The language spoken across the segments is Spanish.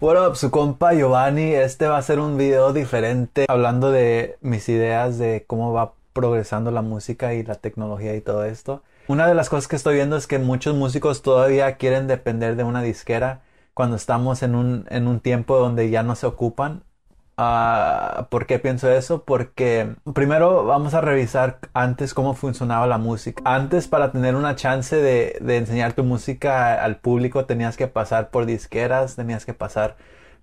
What up, su compa Giovanni. Este va a ser un video diferente hablando de mis ideas de cómo va progresando la música y la tecnología y todo esto. Una de las cosas que estoy viendo es que muchos músicos todavía quieren depender de una disquera cuando estamos en un, en un tiempo donde ya no se ocupan Uh, ¿Por qué pienso eso? Porque primero vamos a revisar antes cómo funcionaba la música. Antes para tener una chance de, de, enseñar tu música al público tenías que pasar por disqueras, tenías que pasar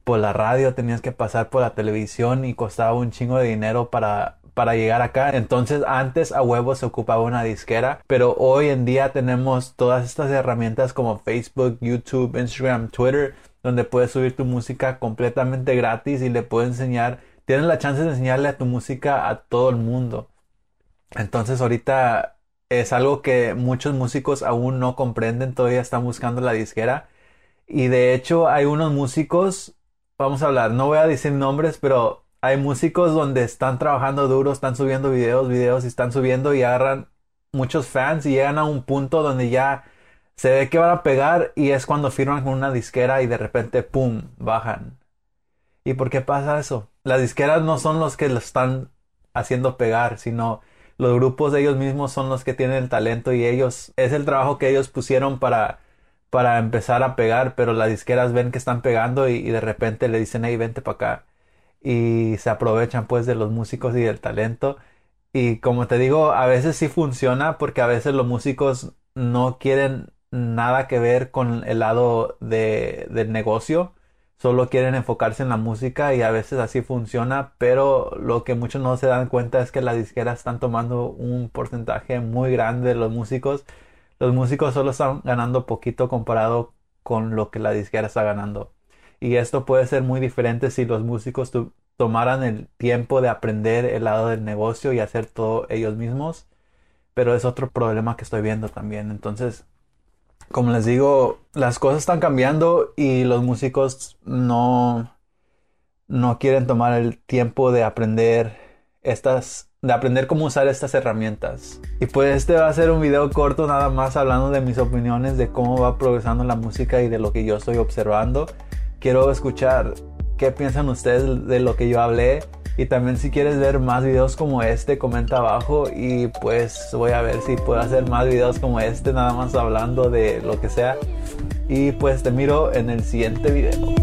por la radio, tenías que pasar por la televisión y costaba un chingo de dinero para, para llegar acá. Entonces antes a huevo se ocupaba una disquera, pero hoy en día tenemos todas estas herramientas como Facebook, YouTube, Instagram, Twitter donde puedes subir tu música completamente gratis y le puedes enseñar, tienes la chance de enseñarle a tu música a todo el mundo. Entonces ahorita es algo que muchos músicos aún no comprenden, todavía están buscando la disquera. Y de hecho hay unos músicos, vamos a hablar, no voy a decir nombres, pero hay músicos donde están trabajando duro, están subiendo videos, videos y están subiendo y agarran muchos fans y llegan a un punto donde ya se ve que van a pegar y es cuando firman con una disquera y de repente, ¡pum!, bajan. ¿Y por qué pasa eso? Las disqueras no son los que lo están haciendo pegar, sino los grupos de ellos mismos son los que tienen el talento y ellos, es el trabajo que ellos pusieron para, para empezar a pegar, pero las disqueras ven que están pegando y, de repente le dicen, hey, vente para acá. Y se aprovechan pues de los músicos y del talento. Y como te digo, a veces sí funciona porque a veces los músicos no quieren nada que ver con el lado de, del negocio. Solo quieren enfocarse en la música y a veces así funciona, pero lo que muchos no se dan cuenta es que las disqueras están tomando un porcentaje muy grande de los músicos. Los músicos solo están ganando poquito comparado con lo que la disquera está ganando. Y esto puede ser muy diferente si los músicos tomaran el tiempo de aprender el lado del negocio y hacer todo ellos mismos. Pero es otro problema que estoy viendo también. Entonces, como les digo, las cosas están cambiando y los músicos no, no quieren tomar el tiempo de aprender estas, de aprender cómo usar estas herramientas. Y pues este va a ser un video corto nada más hablando de mis opiniones de cómo va progresando la música y de lo que yo estoy observando. Quiero escuchar qué piensan ustedes de lo que yo hablé y también si quieres ver más videos como este, comenta abajo y pues voy a ver si puedo hacer más videos como este, nada más hablando de lo que sea. Y pues te miro en el siguiente video.